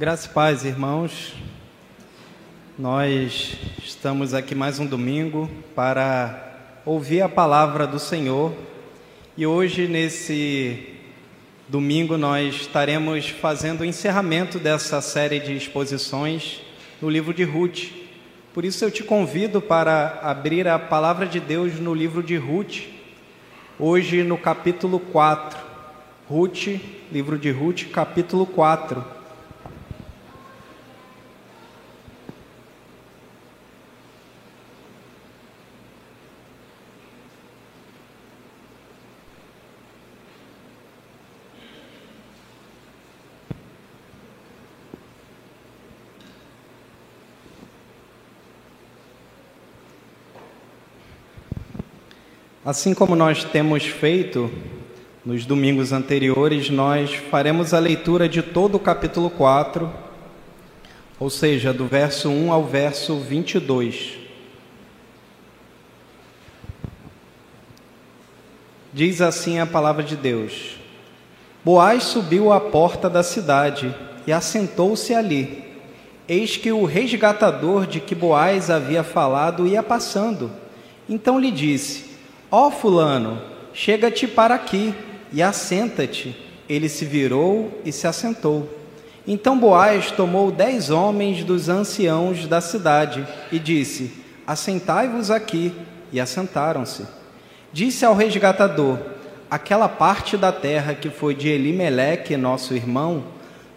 Graças e paz, irmãos. Nós estamos aqui mais um domingo para ouvir a palavra do Senhor. E hoje, nesse domingo, nós estaremos fazendo o encerramento dessa série de exposições no livro de Ruth. Por isso, eu te convido para abrir a palavra de Deus no livro de Ruth, hoje no capítulo 4. Ruth, livro de Ruth, capítulo 4. Assim como nós temos feito nos domingos anteriores, nós faremos a leitura de todo o capítulo 4, ou seja, do verso 1 ao verso 22. Diz assim a palavra de Deus: Boaz subiu à porta da cidade e assentou-se ali. Eis que o resgatador de que Boaz havia falado ia passando. Então lhe disse: Ó oh, Fulano, chega-te para aqui e assenta-te. Ele se virou e se assentou. Então Boaz tomou dez homens dos anciãos da cidade e disse: Assentai-vos aqui. E assentaram-se. Disse ao resgatador: Aquela parte da terra que foi de Elimeleque, nosso irmão,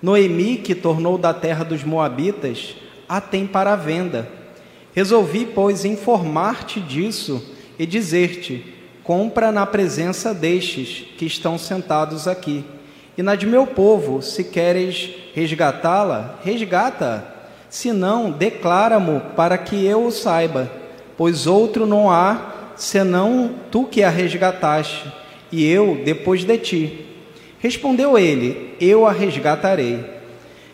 Noemi, que tornou da terra dos Moabitas, a tem para venda. Resolvi, pois, informar-te disso e dizer-te: compra na presença destes que estão sentados aqui. E na de meu povo, se queres resgatá-la, resgata-a. Se não, declara-mo para que eu o saiba, pois outro não há senão tu que a resgataste, e eu depois de ti. Respondeu ele: Eu a resgatarei.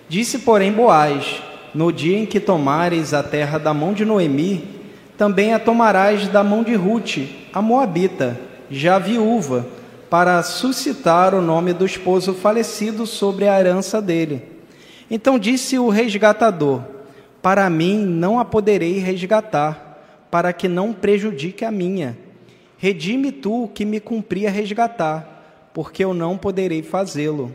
Disse, porém, Boaz: No dia em que tomares a terra da mão de Noemi, também a tomarás da mão de Ruth, a Moabita, já viúva, para suscitar o nome do esposo falecido sobre a herança dele. Então disse o resgatador: Para mim não a poderei resgatar, para que não prejudique a minha. Redime tu o que me cumpria resgatar, porque eu não poderei fazê-lo.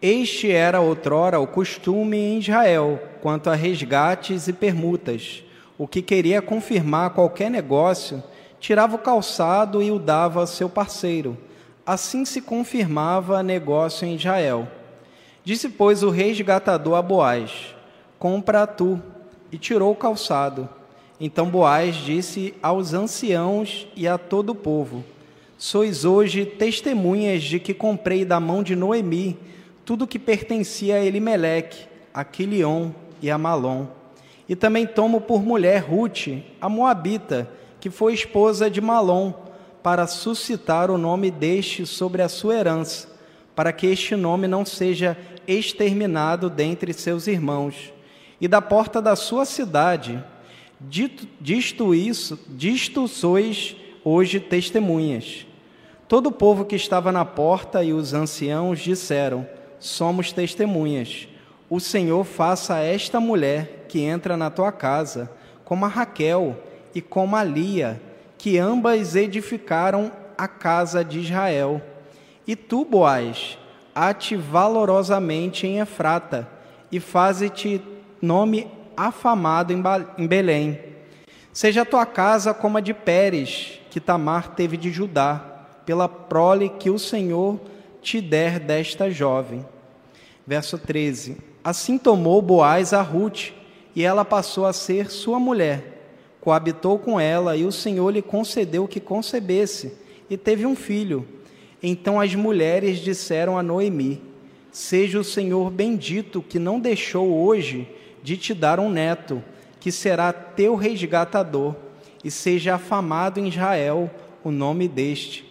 Este era outrora o costume em Israel quanto a resgates e permutas o que queria confirmar qualquer negócio, tirava o calçado e o dava ao seu parceiro. Assim se confirmava negócio em Israel. Disse, pois, o resgatador a Boaz: Compra tu. E tirou o calçado. Então Boaz disse aos anciãos e a todo o povo: Sois hoje testemunhas de que comprei da mão de Noemi tudo que pertencia a Elimeleque, a Quilion e a Malom e também tomo por mulher Ruth, a Moabita, que foi esposa de Malom, para suscitar o nome deste sobre a sua herança, para que este nome não seja exterminado dentre seus irmãos. E da porta da sua cidade, dito, disto isso, disto sois hoje testemunhas. Todo o povo que estava na porta e os anciãos disseram: Somos testemunhas. O Senhor faça a esta mulher que entra na tua casa, como a Raquel e como a Lia, que ambas edificaram a casa de Israel. E tu, Boaz, ate valorosamente em Efrata, e faze-te nome afamado em Belém. Seja a tua casa como a de Pérez, que Tamar teve de Judá, pela prole que o Senhor te der desta jovem. Verso 13: Assim tomou Boaz a Ruth, e ela passou a ser sua mulher. Coabitou com ela, e o Senhor lhe concedeu que concebesse, e teve um filho. Então as mulheres disseram a Noemi: Seja o Senhor bendito, que não deixou hoje de te dar um neto, que será teu resgatador, e seja afamado em Israel o nome deste.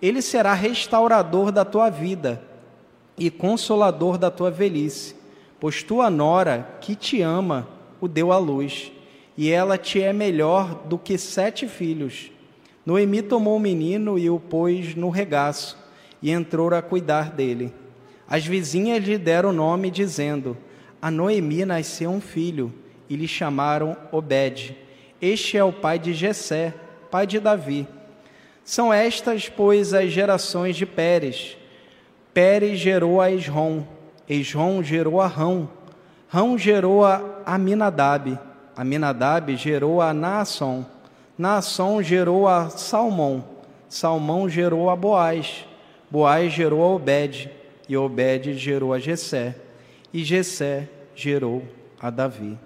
Ele será restaurador da tua vida e consolador da tua velhice, pois tua nora, que te ama, o deu à luz, e ela te é melhor do que sete filhos. Noemi tomou o menino e o pôs no regaço, e entrou a cuidar dele. As vizinhas lhe deram o nome, dizendo: A Noemi nasceu um filho, e lhe chamaram Obed. Este é o pai de Jessé, pai de Davi. São estas, pois, as gerações de Pérez. Pérez gerou a Esrom, Esrom gerou a Rão, Rão gerou a Aminadab, Aminadab gerou a Naasson, Naasson gerou a Salmão, Salmão gerou a Boaz, Boaz gerou a Obed, e Obed gerou a Jessé, e Jessé gerou a Davi.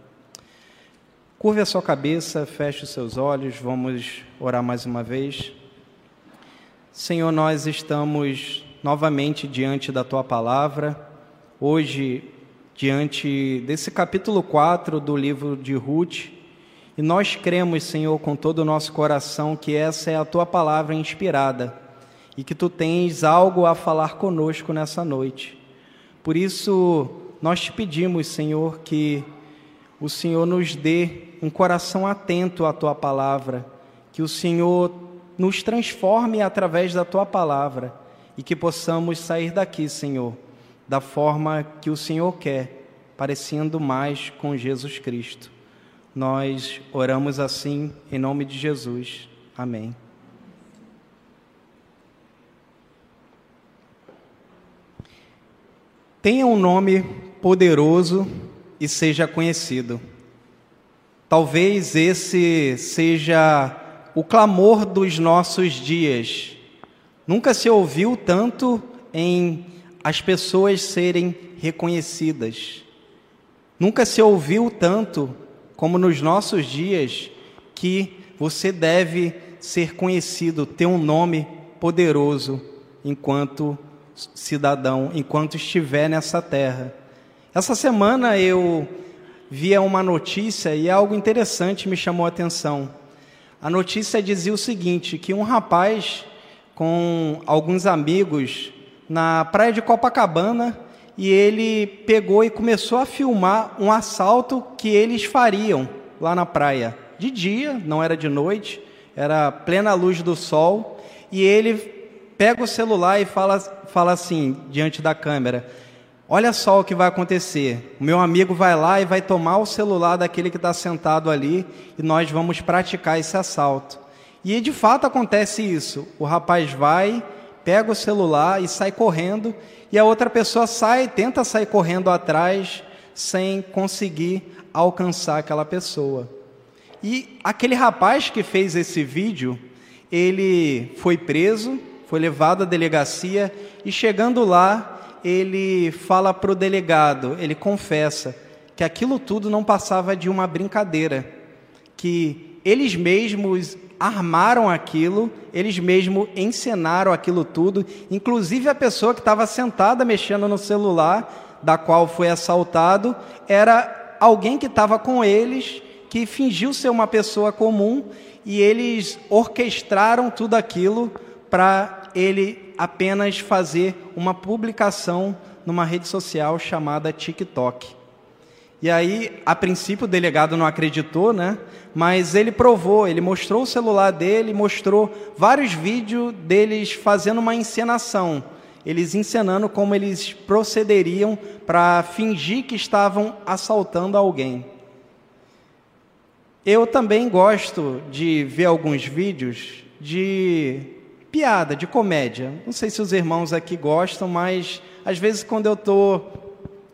Curve a sua cabeça, feche os seus olhos, vamos orar mais uma vez. Senhor, nós estamos novamente diante da tua palavra, hoje diante desse capítulo 4 do livro de Ruth, e nós cremos, Senhor, com todo o nosso coração que essa é a tua palavra inspirada e que tu tens algo a falar conosco nessa noite. Por isso, nós te pedimos, Senhor, que o Senhor nos dê um coração atento à tua palavra, que o Senhor nos transforme através da tua palavra e que possamos sair daqui, Senhor, da forma que o Senhor quer, parecendo mais com Jesus Cristo. Nós oramos assim em nome de Jesus. Amém. Tenha um nome poderoso e seja conhecido. Talvez esse seja o clamor dos nossos dias. Nunca se ouviu tanto em as pessoas serem reconhecidas. Nunca se ouviu tanto como nos nossos dias que você deve ser conhecido, ter um nome poderoso enquanto cidadão, enquanto estiver nessa terra. Essa semana eu via uma notícia e algo interessante me chamou a atenção. A notícia dizia o seguinte: que um rapaz com alguns amigos na praia de Copacabana e ele pegou e começou a filmar um assalto que eles fariam lá na praia. De dia, não era de noite, era plena luz do sol, e ele pega o celular e fala, fala assim diante da câmera: Olha só o que vai acontecer. O meu amigo vai lá e vai tomar o celular daquele que está sentado ali e nós vamos praticar esse assalto. E de fato acontece isso. O rapaz vai, pega o celular e sai correndo, e a outra pessoa sai, tenta sair correndo atrás, sem conseguir alcançar aquela pessoa. E aquele rapaz que fez esse vídeo, ele foi preso, foi levado à delegacia e chegando lá, ele fala para o delegado, ele confessa que aquilo tudo não passava de uma brincadeira, que eles mesmos armaram aquilo, eles mesmos encenaram aquilo tudo, inclusive a pessoa que estava sentada mexendo no celular, da qual foi assaltado, era alguém que estava com eles, que fingiu ser uma pessoa comum, e eles orquestraram tudo aquilo para ele apenas fazer uma publicação numa rede social chamada TikTok. E aí, a princípio, o delegado não acreditou, né? Mas ele provou, ele mostrou o celular dele, mostrou vários vídeos deles fazendo uma encenação. Eles encenando como eles procederiam para fingir que estavam assaltando alguém. Eu também gosto de ver alguns vídeos de piada, de comédia. Não sei se os irmãos aqui gostam, mas às vezes quando eu estou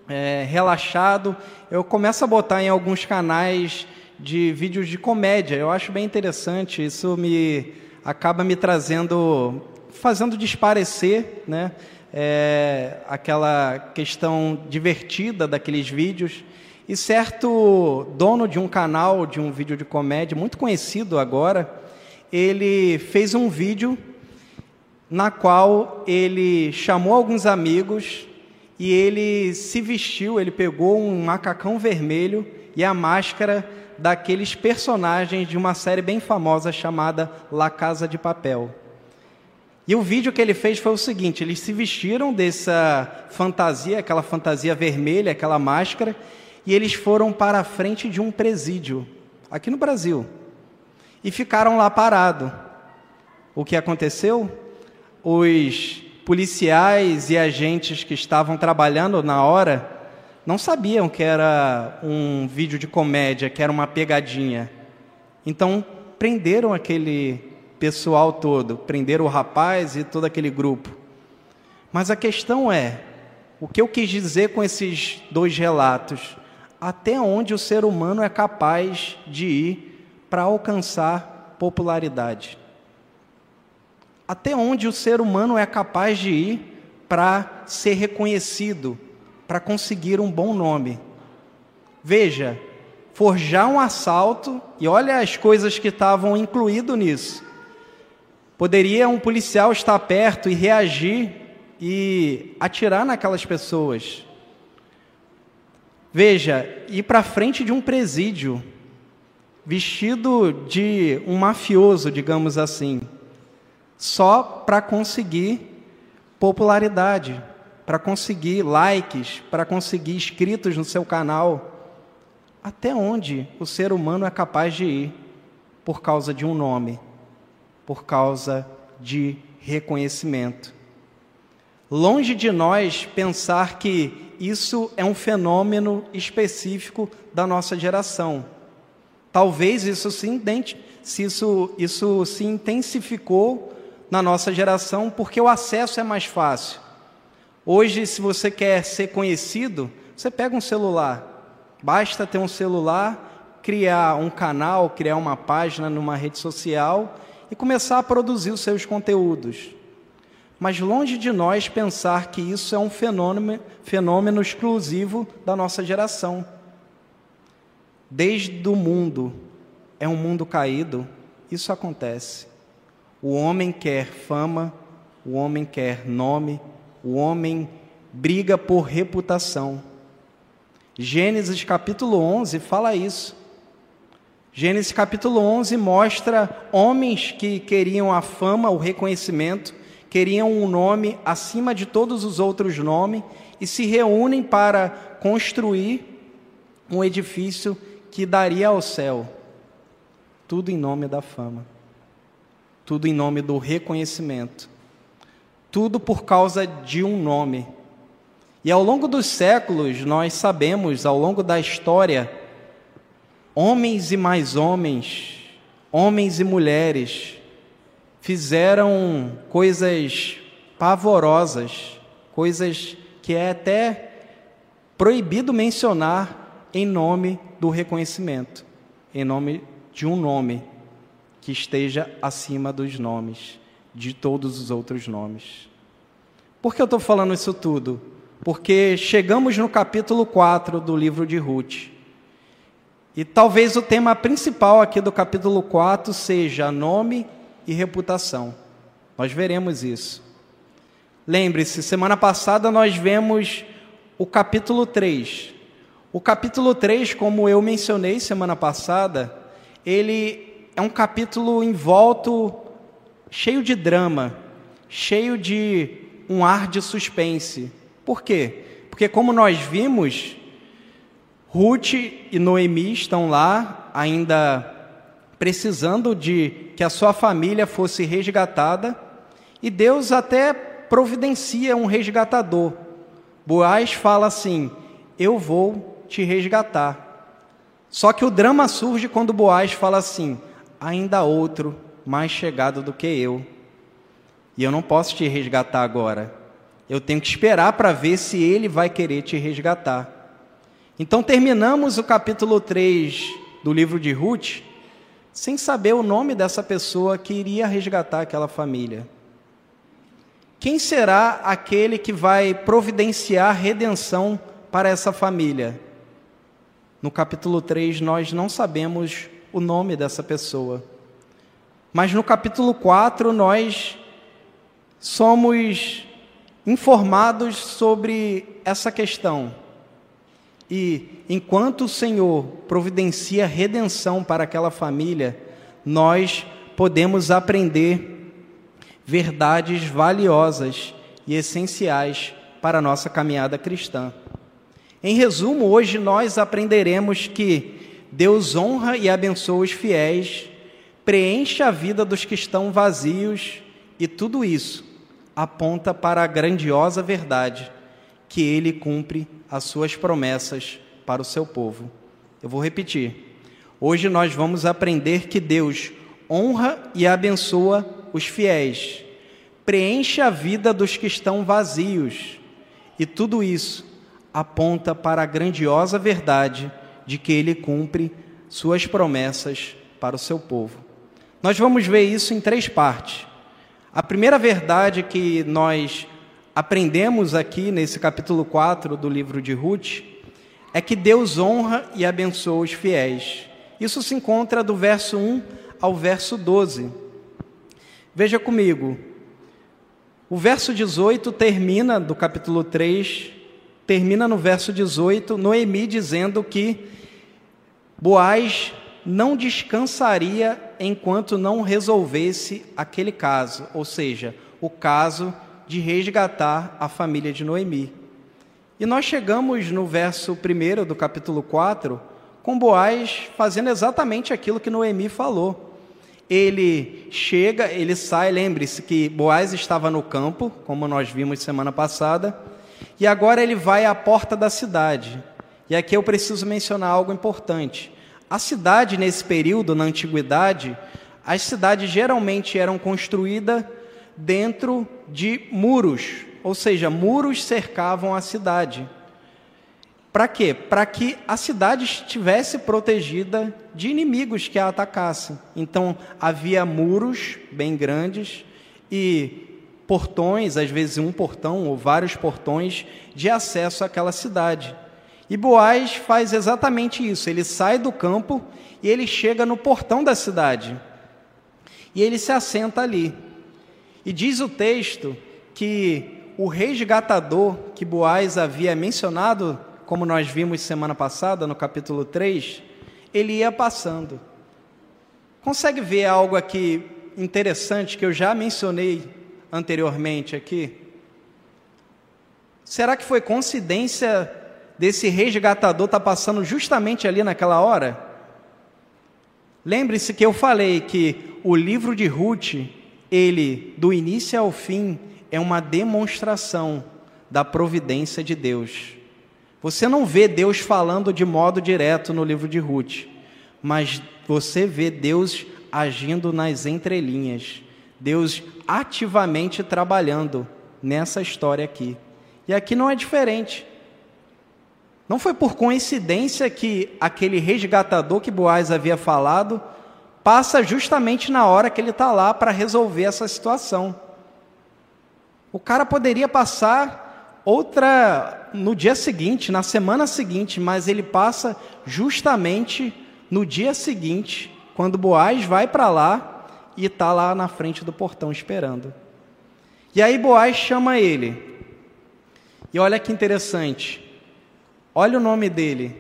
é, relaxado, eu começo a botar em alguns canais de vídeos de comédia. Eu acho bem interessante. Isso me acaba me trazendo, fazendo desparecer, né? É, aquela questão divertida daqueles vídeos. E certo dono de um canal de um vídeo de comédia muito conhecido agora, ele fez um vídeo na qual ele chamou alguns amigos e ele se vestiu, ele pegou um macacão vermelho e a máscara daqueles personagens de uma série bem famosa chamada La Casa de Papel. E o vídeo que ele fez foi o seguinte: eles se vestiram dessa fantasia, aquela fantasia vermelha, aquela máscara, e eles foram para a frente de um presídio, aqui no Brasil, e ficaram lá parados. O que aconteceu? os policiais e agentes que estavam trabalhando na hora não sabiam que era um vídeo de comédia, que era uma pegadinha. Então, prenderam aquele pessoal todo, prenderam o rapaz e todo aquele grupo. Mas a questão é: o que eu quis dizer com esses dois relatos? Até onde o ser humano é capaz de ir para alcançar popularidade? Até onde o ser humano é capaz de ir para ser reconhecido, para conseguir um bom nome. Veja, forjar um assalto, e olha as coisas que estavam incluído nisso. Poderia um policial estar perto e reagir e atirar naquelas pessoas. Veja, ir para frente de um presídio, vestido de um mafioso, digamos assim, só para conseguir popularidade para conseguir likes, para conseguir inscritos no seu canal. Até onde o ser humano é capaz de ir por causa de um nome, por causa de reconhecimento. Longe de nós pensar que isso é um fenômeno específico da nossa geração. Talvez isso se, isso, isso se intensificou na nossa geração porque o acesso é mais fácil. Hoje, se você quer ser conhecido, você pega um celular. Basta ter um celular, criar um canal, criar uma página numa rede social e começar a produzir os seus conteúdos. Mas longe de nós pensar que isso é um fenômeno, fenômeno exclusivo da nossa geração. Desde o mundo, é um mundo caído, isso acontece. O homem quer fama, o homem quer nome, o homem briga por reputação. Gênesis capítulo 11 fala isso. Gênesis capítulo 11 mostra homens que queriam a fama, o reconhecimento, queriam um nome acima de todos os outros nomes e se reúnem para construir um edifício que daria ao céu. Tudo em nome da fama. Tudo em nome do reconhecimento. Tudo por causa de um nome. E ao longo dos séculos, nós sabemos, ao longo da história, homens e mais homens, homens e mulheres, fizeram coisas pavorosas, coisas que é até proibido mencionar em nome do reconhecimento, em nome de um nome que esteja acima dos nomes de todos os outros nomes. Por que eu estou falando isso tudo? Porque chegamos no capítulo 4 do livro de Ruth. E talvez o tema principal aqui do capítulo 4 seja nome e reputação. Nós veremos isso. Lembre-se, semana passada nós vemos o capítulo 3. O capítulo 3, como eu mencionei semana passada, ele é um capítulo envolto cheio de drama, cheio de um ar de suspense. Por quê? Porque, como nós vimos, Ruth e Noemi estão lá, ainda precisando de que a sua família fosse resgatada, e Deus até providencia um resgatador. Boaz fala assim: Eu vou te resgatar. Só que o drama surge quando Boaz fala assim: Ainda outro mais chegado do que eu. E eu não posso te resgatar agora. Eu tenho que esperar para ver se ele vai querer te resgatar. Então terminamos o capítulo 3 do livro de Ruth sem saber o nome dessa pessoa que iria resgatar aquela família. Quem será aquele que vai providenciar redenção para essa família? No capítulo 3, nós não sabemos o nome dessa pessoa. Mas no capítulo 4 nós somos informados sobre essa questão. E enquanto o Senhor providencia redenção para aquela família, nós podemos aprender verdades valiosas e essenciais para a nossa caminhada cristã. Em resumo, hoje nós aprenderemos que Deus honra e abençoa os fiéis preenche a vida dos que estão vazios e tudo isso aponta para a grandiosa verdade que ele cumpre as suas promessas para o seu povo. Eu vou repetir. Hoje nós vamos aprender que Deus honra e abençoa os fiéis, preenche a vida dos que estão vazios, e tudo isso aponta para a grandiosa verdade de que ele cumpre suas promessas para o seu povo. Nós vamos ver isso em três partes. A primeira verdade que nós aprendemos aqui nesse capítulo 4 do livro de Ruth é que Deus honra e abençoa os fiéis. Isso se encontra do verso 1 ao verso 12. Veja comigo. O verso 18 termina do capítulo 3, termina no verso 18, Noemi dizendo que Boaz não descansaria enquanto não resolvesse aquele caso, ou seja, o caso de resgatar a família de Noemi. E nós chegamos no verso 1 do capítulo 4, com Boaz fazendo exatamente aquilo que Noemi falou. Ele chega, ele sai, lembre-se que Boaz estava no campo, como nós vimos semana passada, e agora ele vai à porta da cidade. E aqui eu preciso mencionar algo importante. A cidade, nesse período, na antiguidade, as cidades geralmente eram construídas dentro de muros, ou seja, muros cercavam a cidade. Para quê? Para que a cidade estivesse protegida de inimigos que a atacassem. Então, havia muros bem grandes e portões, às vezes um portão ou vários portões, de acesso àquela cidade. E Boaz faz exatamente isso. Ele sai do campo e ele chega no portão da cidade. E ele se assenta ali. E diz o texto que o resgatador que Boaz havia mencionado, como nós vimos semana passada, no capítulo 3, ele ia passando. Consegue ver algo aqui interessante que eu já mencionei anteriormente aqui? Será que foi coincidência desse resgatador está passando justamente ali naquela hora? Lembre-se que eu falei que o livro de Ruth, ele, do início ao fim, é uma demonstração da providência de Deus. Você não vê Deus falando de modo direto no livro de Ruth, mas você vê Deus agindo nas entrelinhas, Deus ativamente trabalhando nessa história aqui. E aqui não é diferente. Não foi por coincidência que aquele resgatador que Boaz havia falado passa justamente na hora que ele está lá para resolver essa situação. O cara poderia passar outra no dia seguinte, na semana seguinte, mas ele passa justamente no dia seguinte, quando Boaz vai para lá e está lá na frente do portão esperando. E aí Boaz chama ele. E olha que interessante. Olha o nome dele.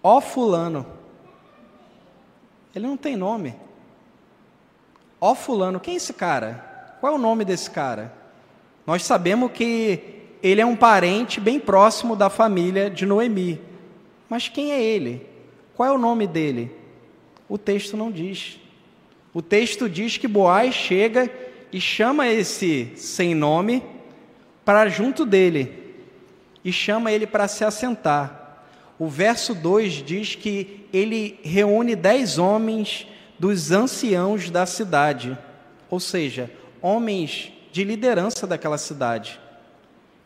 Ó Fulano. Ele não tem nome. Ó Fulano. Quem é esse cara? Qual é o nome desse cara? Nós sabemos que ele é um parente bem próximo da família de Noemi. Mas quem é ele? Qual é o nome dele? O texto não diz. O texto diz que Boaz chega e chama esse sem nome para junto dele e chama ele para se assentar. O verso 2 diz que ele reúne dez homens dos anciãos da cidade, ou seja, homens de liderança daquela cidade,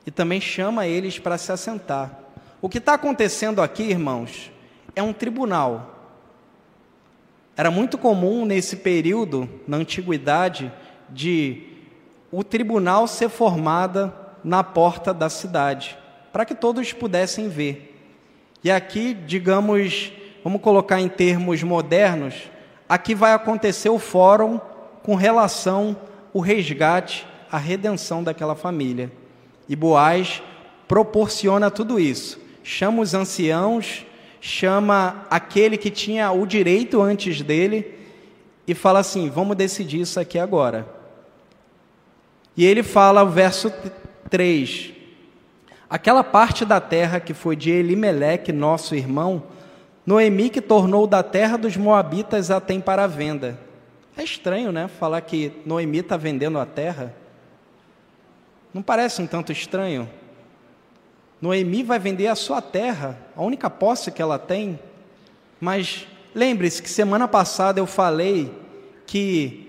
e também chama eles para se assentar. O que está acontecendo aqui, irmãos, é um tribunal. Era muito comum nesse período, na antiguidade, de o tribunal ser formada na porta da cidade para que todos pudessem ver. E aqui, digamos, vamos colocar em termos modernos, aqui vai acontecer o fórum com relação ao resgate, a redenção daquela família. E Boaz proporciona tudo isso. Chama os anciãos, chama aquele que tinha o direito antes dele e fala assim: vamos decidir isso aqui agora. E ele fala, o verso 3: Aquela parte da terra que foi de Elimeleque, nosso irmão, Noemi que tornou da terra dos Moabitas a tem para venda. É estranho, né? Falar que Noemi está vendendo a terra. Não parece um tanto estranho? Noemi vai vender a sua terra, a única posse que ela tem. Mas lembre-se que semana passada eu falei que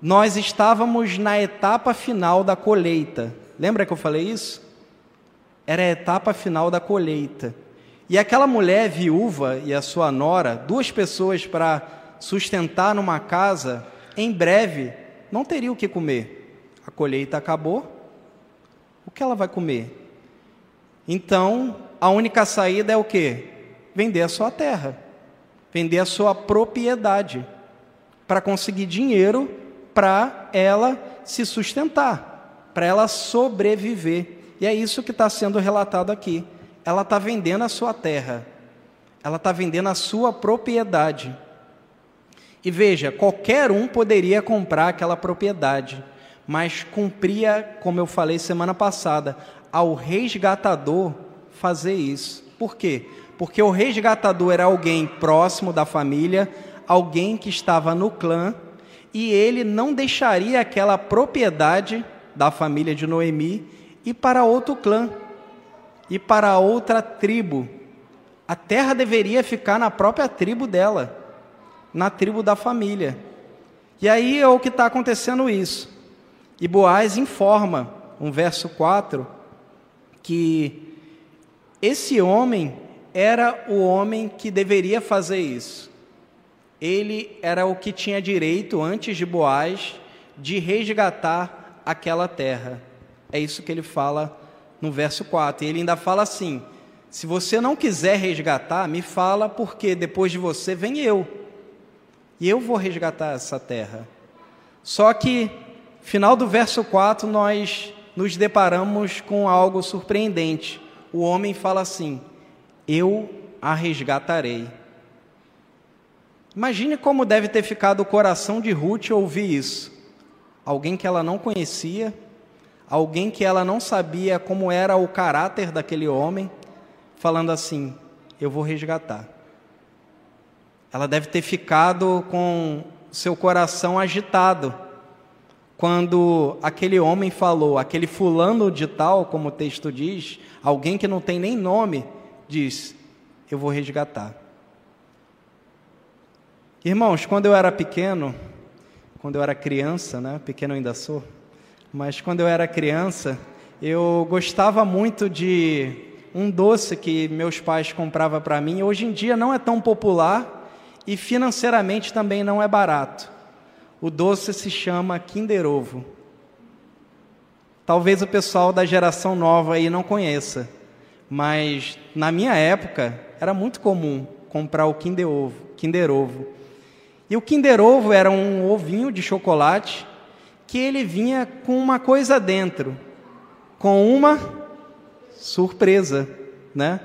nós estávamos na etapa final da colheita. Lembra que eu falei isso? Era a etapa final da colheita. E aquela mulher viúva e a sua nora, duas pessoas para sustentar numa casa, em breve não teria o que comer. A colheita acabou, o que ela vai comer? Então, a única saída é o quê? Vender a sua terra, vender a sua propriedade, para conseguir dinheiro para ela se sustentar, para ela sobreviver. E é isso que está sendo relatado aqui. Ela está vendendo a sua terra, ela está vendendo a sua propriedade. E veja, qualquer um poderia comprar aquela propriedade mas cumpria, como eu falei semana passada, ao resgatador fazer isso. Por quê? Porque o resgatador era alguém próximo da família, alguém que estava no clã, e ele não deixaria aquela propriedade da família de Noemi ir para outro clã, e para outra tribo. A terra deveria ficar na própria tribo dela, na tribo da família. E aí é o que está acontecendo isso. E Boaz informa, um verso 4, que esse homem era o homem que deveria fazer isso. Ele era o que tinha direito, antes de Boaz, de resgatar aquela terra. É isso que ele fala no verso 4. E ele ainda fala assim: se você não quiser resgatar, me fala, porque depois de você vem eu. E eu vou resgatar essa terra. Só que Final do verso 4, nós nos deparamos com algo surpreendente. O homem fala assim: Eu a resgatarei. Imagine como deve ter ficado o coração de Ruth ouvir isso. Alguém que ela não conhecia, alguém que ela não sabia como era o caráter daquele homem, falando assim: Eu vou resgatar. Ela deve ter ficado com seu coração agitado quando aquele homem falou, aquele fulano de tal, como o texto diz, alguém que não tem nem nome, diz: Eu vou resgatar. Irmãos, quando eu era pequeno, quando eu era criança, né? Pequeno ainda sou, mas quando eu era criança, eu gostava muito de um doce que meus pais compravam para mim. Hoje em dia não é tão popular e financeiramente também não é barato. O doce se chama Kinder Ovo. Talvez o pessoal da geração nova aí não conheça, mas na minha época era muito comum comprar o Kinder Ovo. Kinder Ovo. E o Kinder Ovo era um ovinho de chocolate que ele vinha com uma coisa dentro, com uma surpresa, né?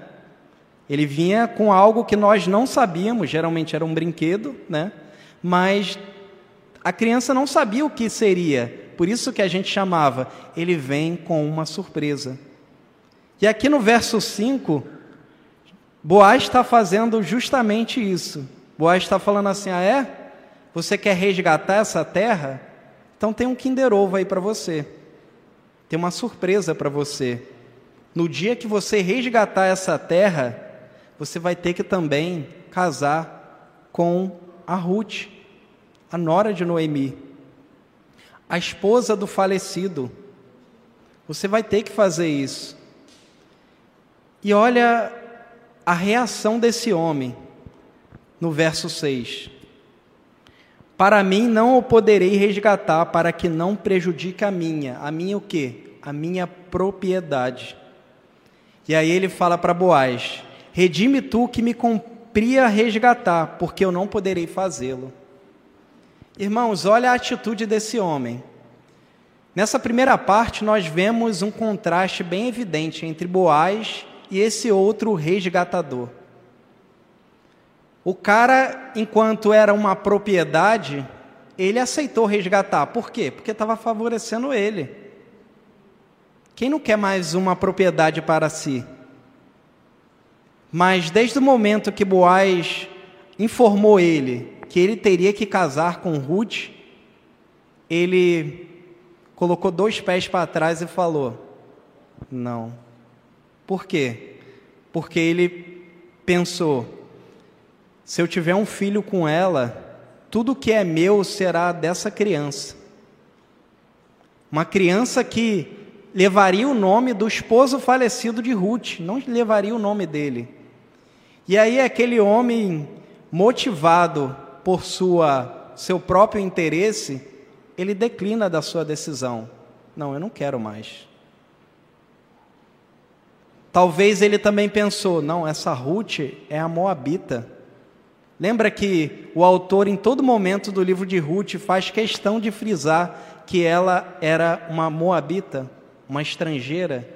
Ele vinha com algo que nós não sabíamos, geralmente era um brinquedo, né? Mas a criança não sabia o que seria, por isso que a gente chamava, ele vem com uma surpresa. E aqui no verso 5, Boaz está fazendo justamente isso. Boaz está falando assim: ah, é? Você quer resgatar essa terra? Então tem um Kinder Ovo aí para você. Tem uma surpresa para você. No dia que você resgatar essa terra, você vai ter que também casar com a Ruth a nora de Noemi, a esposa do falecido. Você vai ter que fazer isso. E olha a reação desse homem no verso 6. Para mim não o poderei resgatar para que não prejudique a minha. A minha o quê? A minha propriedade. E aí ele fala para Boaz: Redime tu que me cumpria resgatar, porque eu não poderei fazê-lo. Irmãos, olha a atitude desse homem. Nessa primeira parte, nós vemos um contraste bem evidente entre Boaz e esse outro resgatador. O cara, enquanto era uma propriedade, ele aceitou resgatar. Por quê? Porque estava favorecendo ele. Quem não quer mais uma propriedade para si? Mas desde o momento que Boaz informou ele que ele teria que casar com Ruth, ele colocou dois pés para trás e falou: Não. Por quê? Porque ele pensou: se eu tiver um filho com ela, tudo que é meu será dessa criança. Uma criança que levaria o nome do esposo falecido de Ruth, não levaria o nome dele. E aí aquele homem motivado por sua seu próprio interesse, ele declina da sua decisão. Não, eu não quero mais. Talvez ele também pensou: não, essa Ruth é a Moabita. Lembra que o autor, em todo momento do livro de Ruth, faz questão de frisar que ela era uma Moabita, uma estrangeira,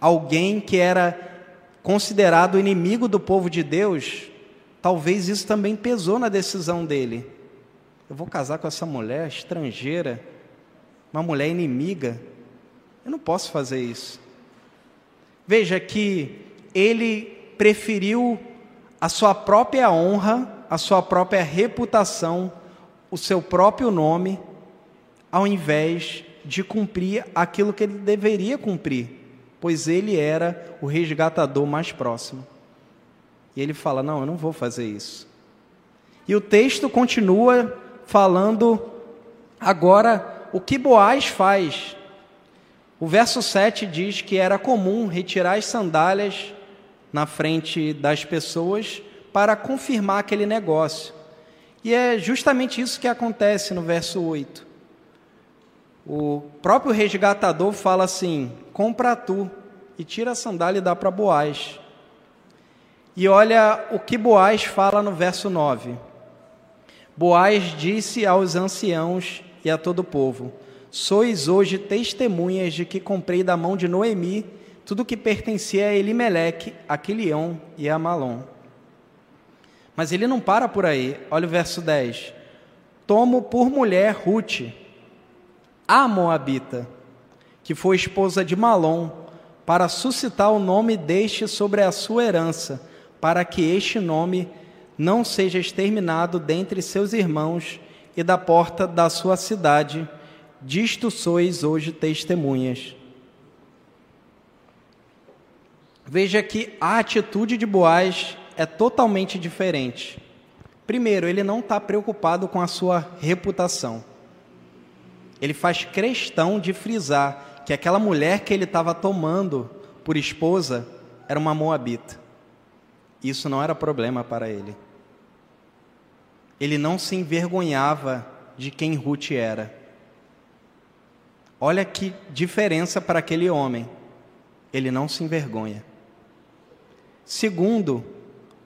alguém que era considerado inimigo do povo de Deus. Talvez isso também pesou na decisão dele. Eu vou casar com essa mulher estrangeira, uma mulher inimiga. Eu não posso fazer isso. Veja que ele preferiu a sua própria honra, a sua própria reputação, o seu próprio nome, ao invés de cumprir aquilo que ele deveria cumprir, pois ele era o resgatador mais próximo. E ele fala: Não, eu não vou fazer isso. E o texto continua falando agora o que Boaz faz o verso 7 diz que era comum retirar as sandálias na frente das pessoas para confirmar aquele negócio. E é justamente isso que acontece no verso 8. O próprio resgatador fala assim: compra tu, e tira a sandália e dá para Boaz. E olha o que Boaz fala no verso 9. Boaz disse aos anciãos e a todo o povo: Sois hoje testemunhas de que comprei da mão de Noemi tudo que pertencia a Elimeleque, a Quilion e a Malom. Mas ele não para por aí. Olha o verso 10. Tomo por mulher Ruth, a Moabita, que foi esposa de Malom, para suscitar o nome deste sobre a sua herança, para que este nome não seja exterminado dentre seus irmãos e da porta da sua cidade Disto sois hoje testemunhas. Veja que a atitude de Boaz é totalmente diferente. Primeiro, ele não está preocupado com a sua reputação. Ele faz questão de frisar que aquela mulher que ele estava tomando por esposa era uma moabita. Isso não era problema para ele. Ele não se envergonhava de quem Ruth era. Olha que diferença para aquele homem. Ele não se envergonha. Segundo,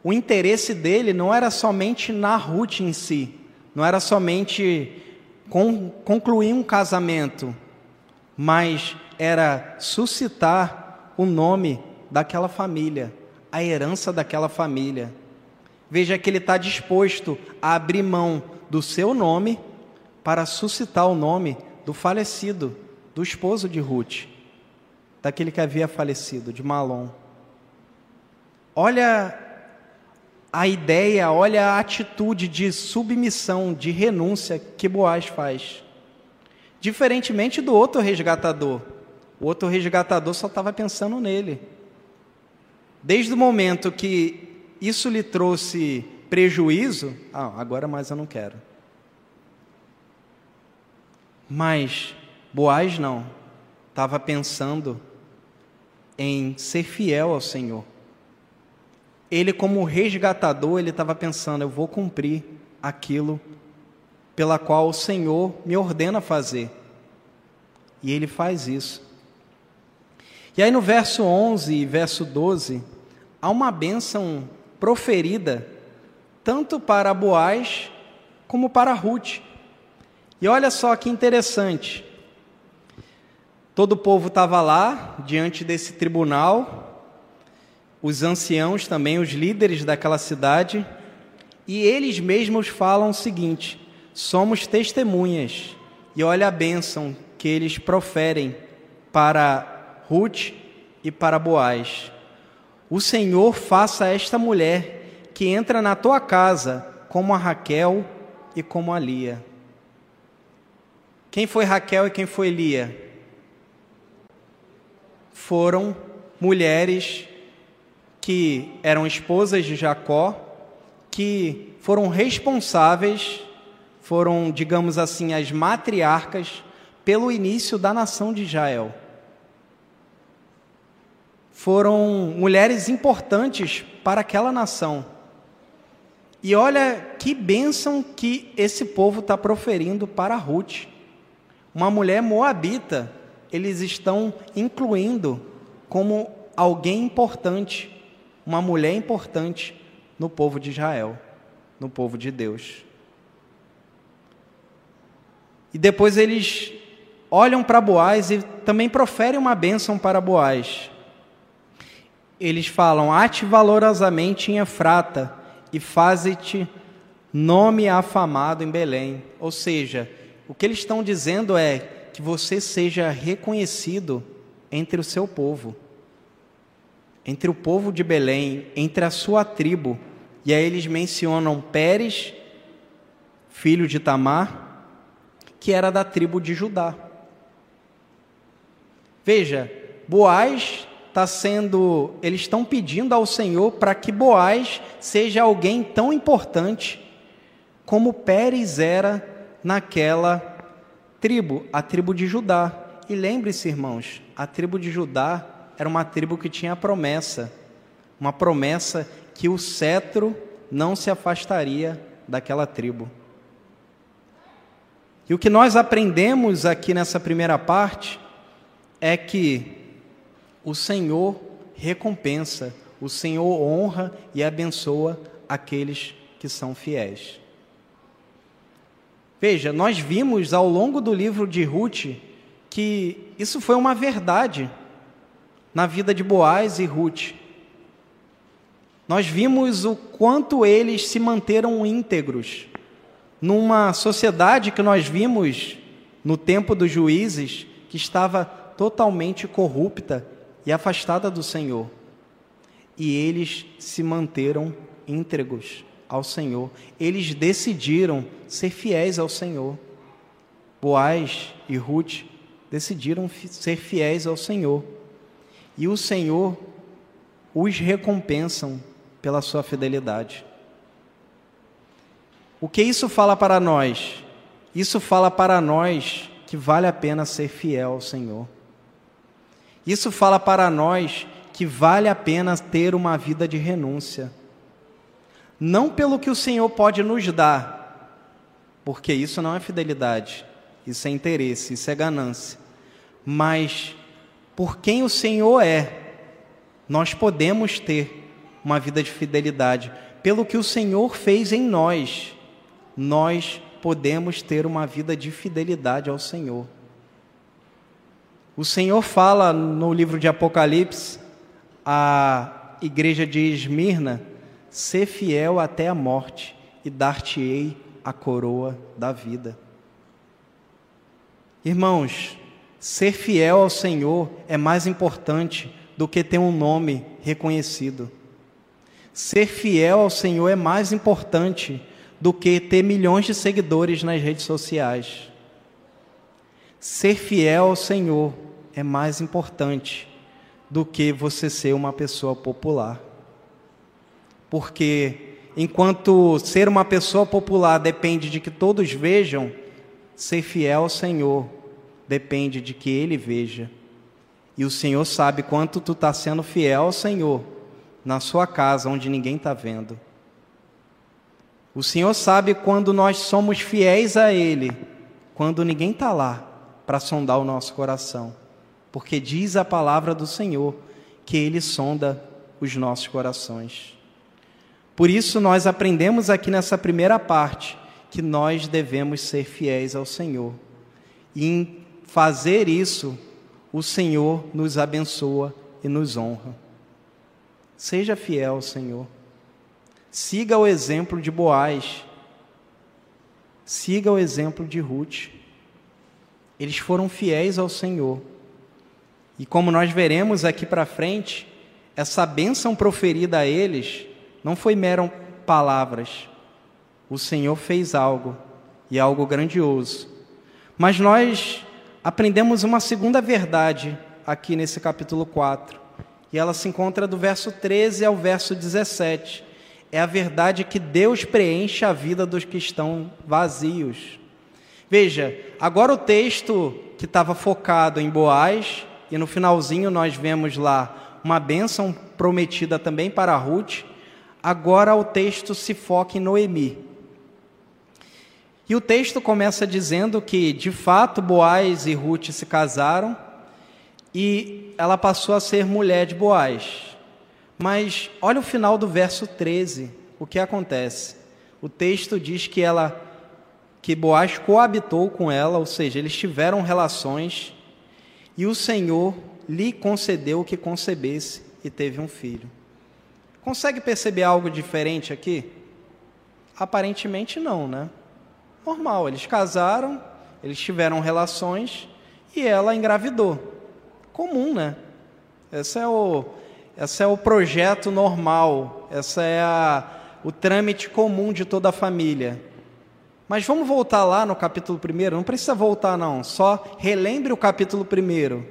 o interesse dele não era somente na Ruth em si, não era somente concluir um casamento, mas era suscitar o nome daquela família, a herança daquela família. Veja que ele está disposto a abrir mão do seu nome para suscitar o nome do falecido, do esposo de Ruth, daquele que havia falecido, de Malom. Olha a ideia, olha a atitude de submissão, de renúncia que Boaz faz. Diferentemente do outro resgatador. O outro resgatador só estava pensando nele. Desde o momento que isso lhe trouxe prejuízo, ah, agora mais eu não quero. Mas Boaz não, estava pensando em ser fiel ao Senhor. Ele, como resgatador, ele estava pensando: eu vou cumprir aquilo pela qual o Senhor me ordena fazer. E ele faz isso. E aí no verso 11 e verso 12, há uma bênção proferida tanto para Boaz como para Ruth. E olha só que interessante. Todo o povo estava lá, diante desse tribunal, os anciãos também, os líderes daquela cidade, e eles mesmos falam o seguinte: somos testemunhas. E olha a bênção que eles proferem para Ruth e para Boaz. O Senhor faça esta mulher que entra na tua casa como a Raquel e como a Lia Quem foi Raquel e quem foi Lia? Foram mulheres que eram esposas de Jacó, que foram responsáveis, foram, digamos assim, as matriarcas pelo início da nação de Israel. Foram mulheres importantes para aquela nação. E olha que bênção que esse povo está proferindo para Ruth uma mulher moabita, eles estão incluindo como alguém importante, uma mulher importante no povo de Israel, no povo de Deus. E depois eles olham para Boaz e também proferem uma bênção para Boaz. Eles falam: Ate valorosamente em Efrata e faze-te nome afamado em Belém. Ou seja, o que eles estão dizendo é que você seja reconhecido entre o seu povo, entre o povo de Belém, entre a sua tribo. E aí eles mencionam Pérez, filho de Tamar, que era da tribo de Judá. Veja, Boaz está sendo, eles estão pedindo ao Senhor para que Boaz seja alguém tão importante como Pérez era naquela tribo, a tribo de Judá. E lembre-se, irmãos, a tribo de Judá era uma tribo que tinha promessa, uma promessa que o cetro não se afastaria daquela tribo. E o que nós aprendemos aqui nessa primeira parte é que o Senhor recompensa, o Senhor honra e abençoa aqueles que são fiéis. Veja, nós vimos ao longo do livro de Ruth que isso foi uma verdade na vida de Boaz e Ruth. Nós vimos o quanto eles se manteram íntegros numa sociedade que nós vimos no tempo dos juízes que estava totalmente corrupta e afastada do Senhor. E eles se manteram íntegros ao Senhor. Eles decidiram ser fiéis ao Senhor. Boaz e Ruth decidiram ser fiéis ao Senhor. E o Senhor os recompensam pela sua fidelidade. O que isso fala para nós? Isso fala para nós que vale a pena ser fiel ao Senhor. Isso fala para nós que vale a pena ter uma vida de renúncia não pelo que o Senhor pode nos dar, porque isso não é fidelidade, isso é interesse, isso é ganância, mas por quem o Senhor é, nós podemos ter uma vida de fidelidade. Pelo que o Senhor fez em nós, nós podemos ter uma vida de fidelidade ao Senhor. O Senhor fala no livro de Apocalipse, a igreja de Esmirna, Ser fiel até a morte, e dar-te-ei a coroa da vida. Irmãos, ser fiel ao Senhor é mais importante do que ter um nome reconhecido. Ser fiel ao Senhor é mais importante do que ter milhões de seguidores nas redes sociais. Ser fiel ao Senhor é mais importante do que você ser uma pessoa popular porque enquanto ser uma pessoa popular depende de que todos vejam, ser fiel ao Senhor depende de que Ele veja. E o Senhor sabe quanto tu está sendo fiel ao Senhor na sua casa, onde ninguém está vendo. O Senhor sabe quando nós somos fiéis a Ele, quando ninguém está lá para sondar o nosso coração, porque diz a palavra do Senhor que Ele sonda os nossos corações. Por isso, nós aprendemos aqui nessa primeira parte que nós devemos ser fiéis ao Senhor. E fazer isso, o Senhor nos abençoa e nos honra. Seja fiel Senhor. Siga o exemplo de Boaz. Siga o exemplo de Ruth. Eles foram fiéis ao Senhor. E como nós veremos aqui para frente, essa bênção proferida a eles não foi meram palavras. O Senhor fez algo, e algo grandioso. Mas nós aprendemos uma segunda verdade aqui nesse capítulo 4. E ela se encontra do verso 13 ao verso 17. É a verdade que Deus preenche a vida dos que estão vazios. Veja, agora o texto que estava focado em Boaz, e no finalzinho nós vemos lá uma bênção prometida também para Ruth, agora o texto se foca em Noemi. E o texto começa dizendo que, de fato, Boaz e Ruth se casaram e ela passou a ser mulher de Boaz. Mas olha o final do verso 13, o que acontece? O texto diz que ela que Boaz coabitou com ela, ou seja, eles tiveram relações, e o Senhor lhe concedeu que concebesse e teve um filho. Consegue perceber algo diferente aqui? Aparentemente não, né? Normal, eles casaram, eles tiveram relações e ela engravidou. Comum, né? Esse é o, esse é o projeto normal, essa é a, o trâmite comum de toda a família. Mas vamos voltar lá no capítulo 1, não precisa voltar não, só relembre o capítulo 1,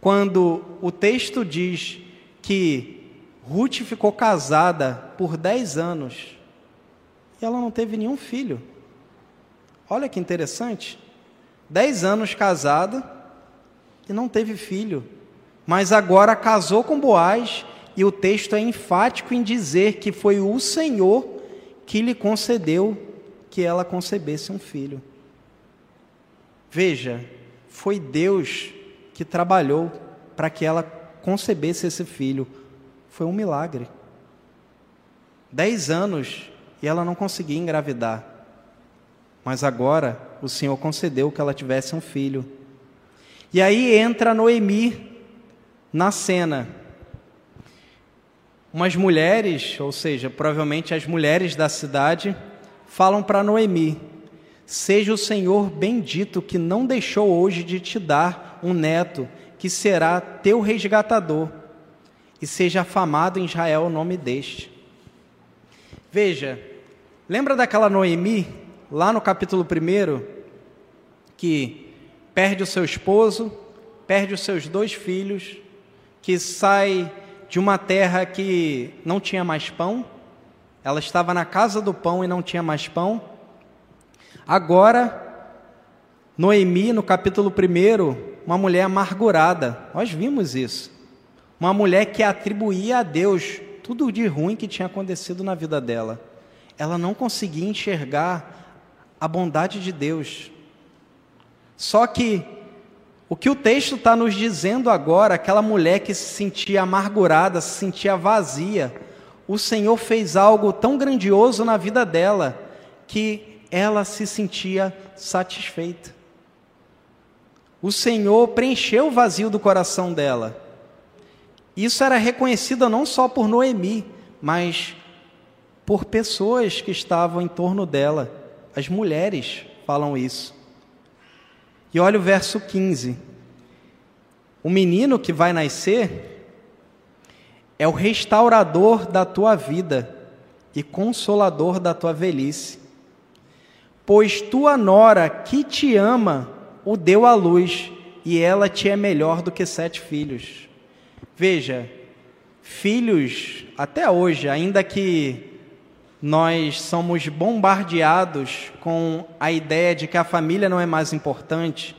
quando o texto diz que Ruth ficou casada por 10 anos e ela não teve nenhum filho. Olha que interessante. Dez anos casada e não teve filho. Mas agora casou com Boaz e o texto é enfático em dizer que foi o Senhor que lhe concedeu que ela concebesse um filho. Veja, foi Deus que trabalhou para que ela concebesse esse filho. Foi um milagre. Dez anos e ela não conseguia engravidar. Mas agora o Senhor concedeu que ela tivesse um filho. E aí entra Noemi na cena. Umas mulheres, ou seja, provavelmente as mulheres da cidade, falam para Noemi: Seja o Senhor bendito que não deixou hoje de te dar um neto que será teu resgatador, e seja afamado em Israel o nome deste. Veja, lembra daquela Noemi lá no capítulo 1, que perde o seu esposo, perde os seus dois filhos, que sai de uma terra que não tinha mais pão, ela estava na casa do pão e não tinha mais pão. Agora, Noemi, no capítulo 1, uma mulher amargurada, nós vimos isso. Uma mulher que atribuía a Deus tudo de ruim que tinha acontecido na vida dela. Ela não conseguia enxergar a bondade de Deus. Só que o que o texto está nos dizendo agora, aquela mulher que se sentia amargurada, se sentia vazia, o Senhor fez algo tão grandioso na vida dela que ela se sentia satisfeita. O Senhor preencheu o vazio do coração dela. Isso era reconhecido não só por Noemi, mas por pessoas que estavam em torno dela. As mulheres falam isso. E olha o verso 15. O menino que vai nascer é o restaurador da tua vida e consolador da tua velhice. Pois tua nora que te ama o deu à luz, e ela te é melhor do que sete filhos. Veja, filhos, até hoje, ainda que nós somos bombardeados com a ideia de que a família não é mais importante.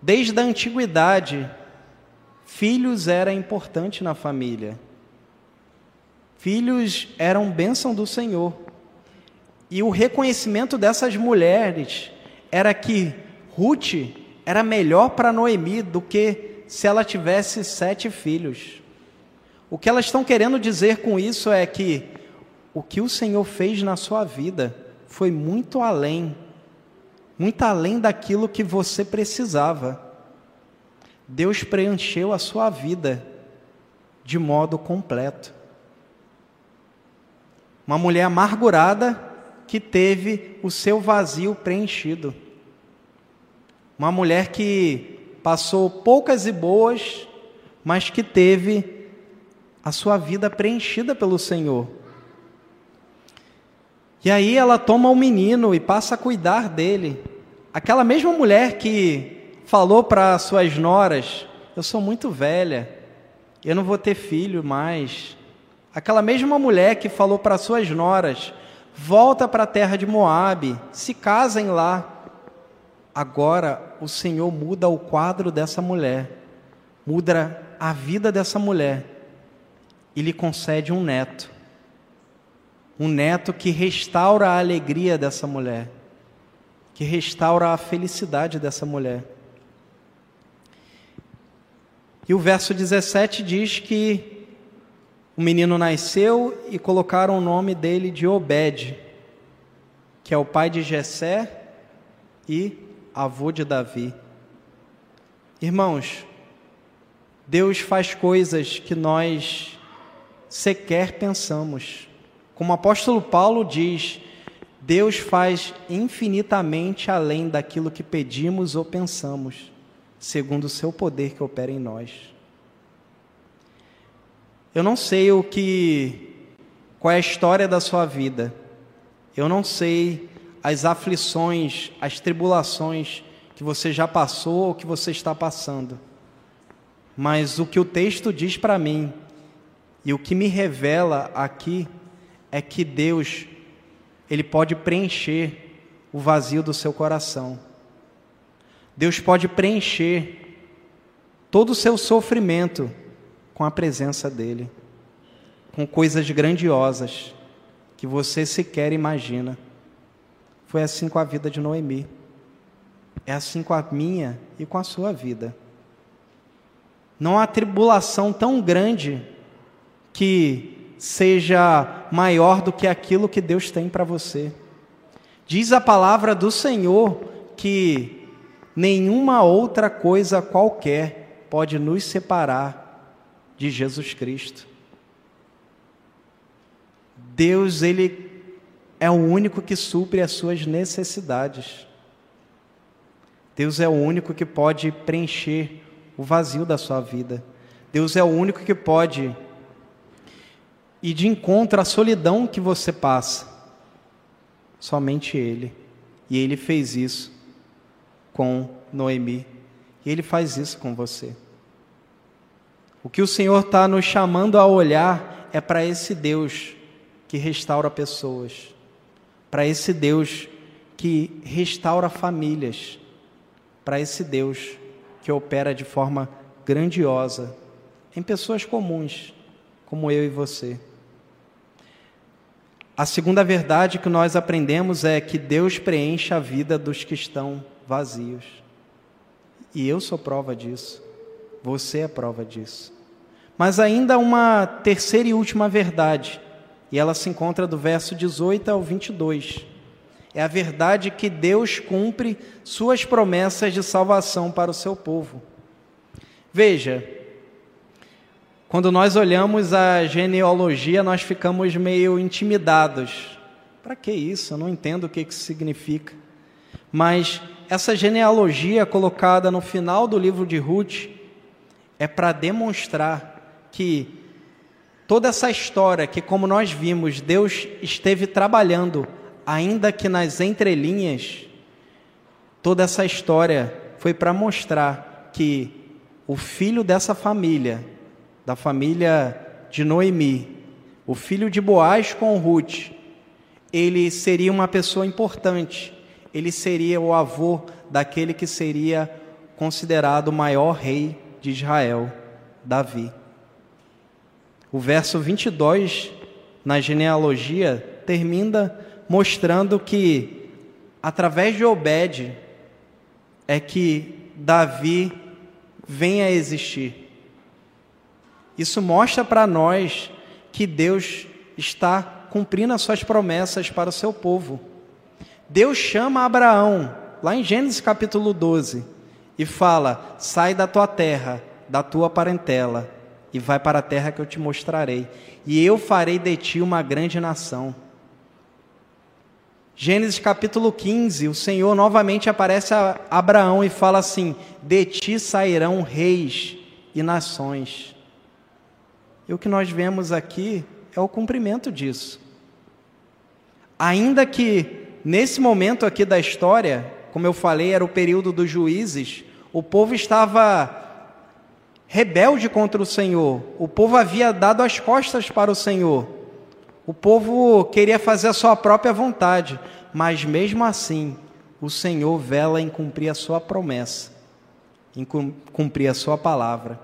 Desde a antiguidade, filhos era importante na família. Filhos eram bênção do Senhor. E o reconhecimento dessas mulheres era que Ruth era melhor para Noemi do que se ela tivesse sete filhos. O que elas estão querendo dizer com isso é que o que o Senhor fez na sua vida foi muito além, muito além daquilo que você precisava. Deus preencheu a sua vida de modo completo. Uma mulher amargurada que teve o seu vazio preenchido. Uma mulher que passou poucas e boas, mas que teve a sua vida preenchida pelo Senhor. E aí ela toma o menino e passa a cuidar dele. aquela mesma mulher que falou para suas noras: Eu sou muito velha, eu não vou ter filho mais. Aquela mesma mulher que falou para suas noras: Volta para a terra de Moabe, se casem lá. Agora o Senhor muda o quadro dessa mulher, muda a vida dessa mulher e lhe concede um neto. Um neto que restaura a alegria dessa mulher, que restaura a felicidade dessa mulher. E o verso 17 diz que o menino nasceu e colocaram o nome dele de Obed, que é o pai de Jessé e avô de Davi. Irmãos, Deus faz coisas que nós sequer pensamos. Como o apóstolo Paulo diz, Deus faz infinitamente além daquilo que pedimos ou pensamos, segundo o seu poder que opera em nós. Eu não sei o que qual é a história da sua vida. Eu não sei as aflições, as tribulações que você já passou ou que você está passando. Mas o que o texto diz para mim e o que me revela aqui é que Deus ele pode preencher o vazio do seu coração. Deus pode preencher todo o seu sofrimento com a presença dele, com coisas grandiosas que você sequer imagina. Foi assim com a vida de Noemi. É assim com a minha e com a sua vida. Não há tribulação tão grande que seja maior do que aquilo que Deus tem para você. Diz a palavra do Senhor que nenhuma outra coisa qualquer pode nos separar de Jesus Cristo. Deus, Ele é o único que supre as suas necessidades. Deus é o único que pode preencher o vazio da sua vida. Deus é o único que pode ir de encontro à solidão que você passa. Somente Ele. E Ele fez isso com Noemi. E Ele faz isso com você. O que o Senhor está nos chamando a olhar é para esse Deus que restaura pessoas para esse Deus que restaura famílias, para esse Deus que opera de forma grandiosa em pessoas comuns, como eu e você. A segunda verdade que nós aprendemos é que Deus preenche a vida dos que estão vazios. E eu sou prova disso. Você é prova disso. Mas ainda uma terceira e última verdade e ela se encontra do verso 18 ao 22. É a verdade que Deus cumpre suas promessas de salvação para o seu povo. Veja, quando nós olhamos a genealogia, nós ficamos meio intimidados. Para que isso? Eu não entendo o que isso significa. Mas essa genealogia colocada no final do livro de Ruth é para demonstrar que Toda essa história que, como nós vimos, Deus esteve trabalhando, ainda que nas entrelinhas, toda essa história foi para mostrar que o filho dessa família, da família de Noemi, o filho de Boaz com Ruth, ele seria uma pessoa importante, ele seria o avô daquele que seria considerado o maior rei de Israel, Davi. O verso 22, na genealogia, termina mostrando que, através de Obed, é que Davi vem a existir. Isso mostra para nós que Deus está cumprindo as suas promessas para o seu povo. Deus chama Abraão, lá em Gênesis capítulo 12, e fala: sai da tua terra, da tua parentela e vai para a terra que eu te mostrarei, e eu farei de ti uma grande nação. Gênesis capítulo 15, o Senhor novamente aparece a Abraão e fala assim: De ti sairão reis e nações. E o que nós vemos aqui é o cumprimento disso. Ainda que nesse momento aqui da história, como eu falei, era o período dos juízes, o povo estava rebelde contra o Senhor, o povo havia dado as costas para o Senhor, o povo queria fazer a sua própria vontade, mas mesmo assim, o Senhor vela em cumprir a sua promessa, em cumprir a sua palavra.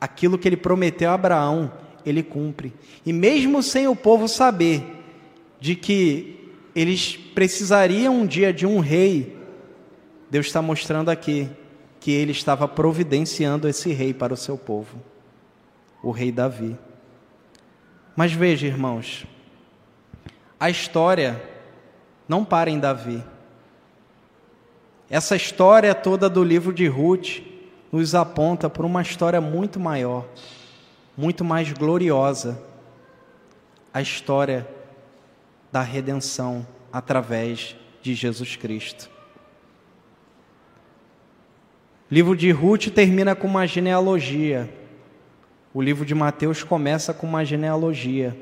Aquilo que ele prometeu a Abraão, ele cumpre. E mesmo sem o povo saber de que eles precisariam um dia de um rei, Deus está mostrando aqui que ele estava providenciando esse rei para o seu povo, o rei Davi. Mas veja, irmãos, a história não para em Davi. Essa história toda do livro de Ruth nos aponta para uma história muito maior, muito mais gloriosa a história da redenção através de Jesus Cristo. O livro de Ruth termina com uma genealogia. O livro de Mateus começa com uma genealogia.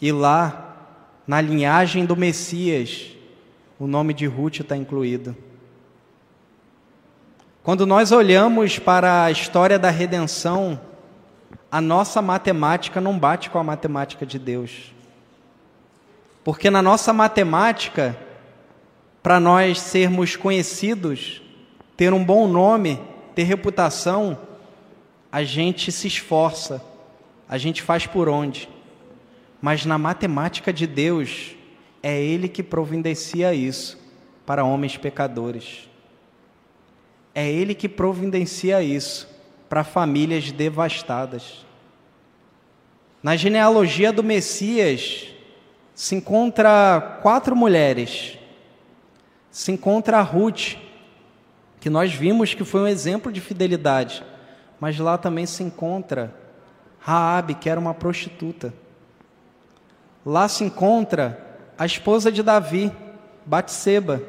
E lá, na linhagem do Messias, o nome de Ruth está incluído. Quando nós olhamos para a história da redenção, a nossa matemática não bate com a matemática de Deus. Porque na nossa matemática, para nós sermos conhecidos, ter um bom nome, ter reputação, a gente se esforça, a gente faz por onde. Mas na matemática de Deus, é Ele que providencia isso para homens pecadores. É Ele que providencia isso para famílias devastadas. Na genealogia do Messias, se encontra quatro mulheres. Se encontra a Ruth, que nós vimos que foi um exemplo de fidelidade, mas lá também se encontra Raabe, que era uma prostituta. Lá se encontra a esposa de Davi, Batseba,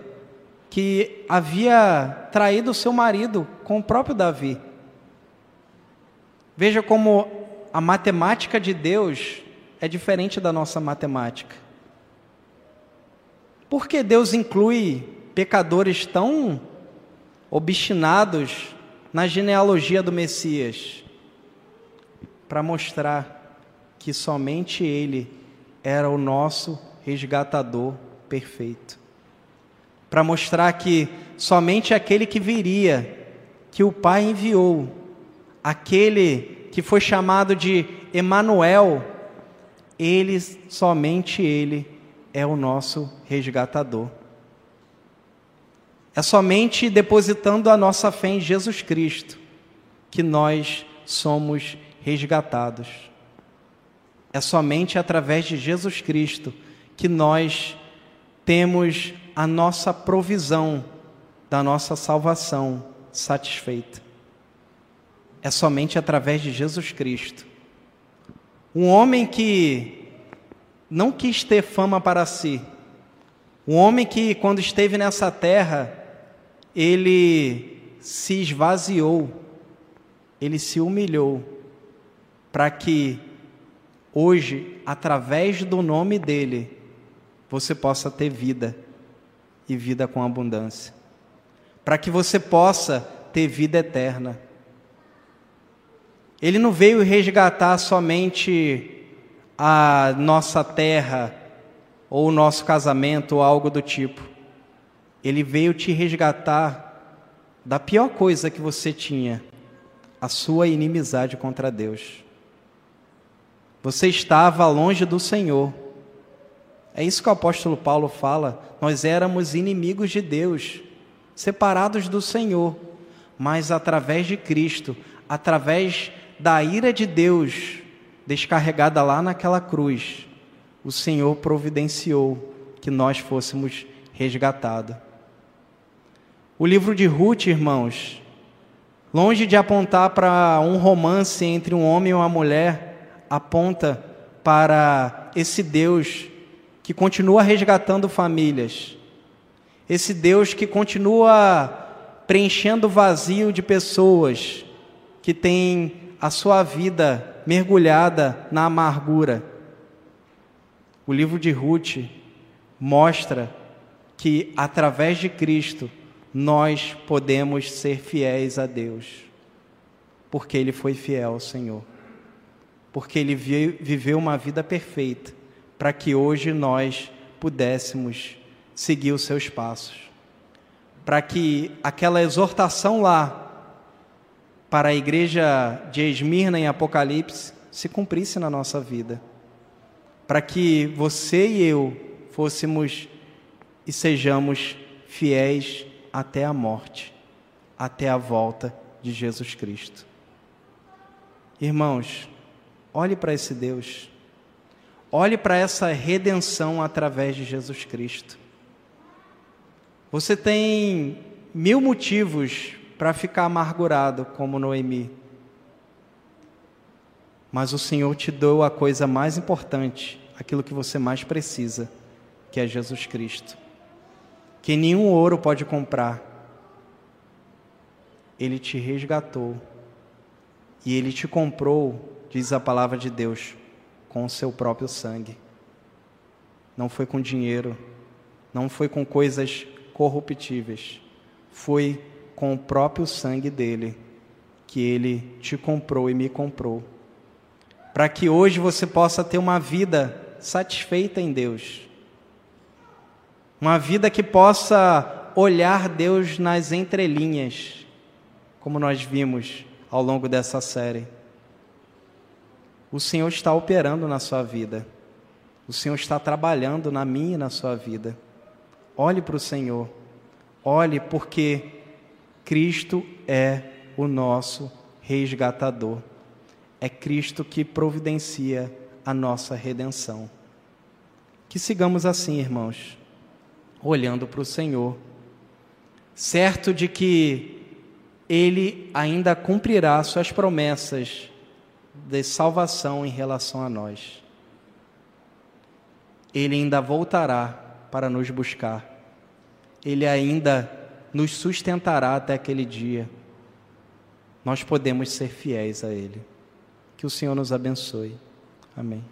que havia traído seu marido com o próprio Davi. Veja como a matemática de Deus é diferente da nossa matemática. Por que Deus inclui pecadores tão obstinados na genealogia do Messias? Para mostrar que somente Ele era o nosso resgatador perfeito. Para mostrar que somente aquele que viria, que o Pai enviou, aquele que foi chamado de Emanuel, ele somente ele é o nosso resgatador. É somente depositando a nossa fé em Jesus Cristo que nós somos resgatados. É somente através de Jesus Cristo que nós temos a nossa provisão da nossa salvação satisfeita. É somente através de Jesus Cristo. Um homem que não quis ter fama para si. Um homem que, quando esteve nessa terra, ele se esvaziou, ele se humilhou, para que hoje, através do nome dele, você possa ter vida e vida com abundância. Para que você possa ter vida eterna. Ele não veio resgatar somente a nossa terra ou o nosso casamento ou algo do tipo. Ele veio te resgatar da pior coisa que você tinha, a sua inimizade contra Deus. Você estava longe do Senhor. É isso que o apóstolo Paulo fala. Nós éramos inimigos de Deus, separados do Senhor, mas através de Cristo, através da ira de Deus descarregada lá naquela cruz, o Senhor providenciou que nós fôssemos resgatados. O livro de Ruth, irmãos, longe de apontar para um romance entre um homem e uma mulher, aponta para esse Deus que continua resgatando famílias, esse Deus que continua preenchendo o vazio de pessoas que têm a sua vida mergulhada na amargura. O livro de Ruth mostra que através de Cristo nós podemos ser fiéis a Deus, porque Ele foi fiel ao Senhor, porque Ele viveu uma vida perfeita, para que hoje nós pudéssemos seguir os seus passos, para que aquela exortação lá para a igreja de Esmirna em Apocalipse se cumprisse na nossa vida, para que você e eu fôssemos e sejamos fiéis até a morte, até a volta de Jesus Cristo. Irmãos, olhe para esse Deus, olhe para essa redenção através de Jesus Cristo. Você tem mil motivos para ficar amargurado, como Noemi. Mas o Senhor te deu a coisa mais importante, aquilo que você mais precisa, que é Jesus Cristo que nenhum ouro pode comprar. Ele te resgatou e ele te comprou, diz a palavra de Deus, com o seu próprio sangue. Não foi com dinheiro, não foi com coisas corruptíveis, foi com o próprio sangue dele que ele te comprou e me comprou. Para que hoje você possa ter uma vida satisfeita em Deus uma vida que possa olhar Deus nas entrelinhas, como nós vimos ao longo dessa série. O Senhor está operando na sua vida. O Senhor está trabalhando na minha e na sua vida. Olhe para o Senhor. Olhe porque Cristo é o nosso resgatador. É Cristo que providencia a nossa redenção. Que sigamos assim, irmãos olhando para o Senhor, certo de que Ele ainda cumprirá suas promessas de salvação em relação a nós. Ele ainda voltará para nos buscar. Ele ainda nos sustentará até aquele dia. Nós podemos ser fiéis a Ele. Que o Senhor nos abençoe. Amém.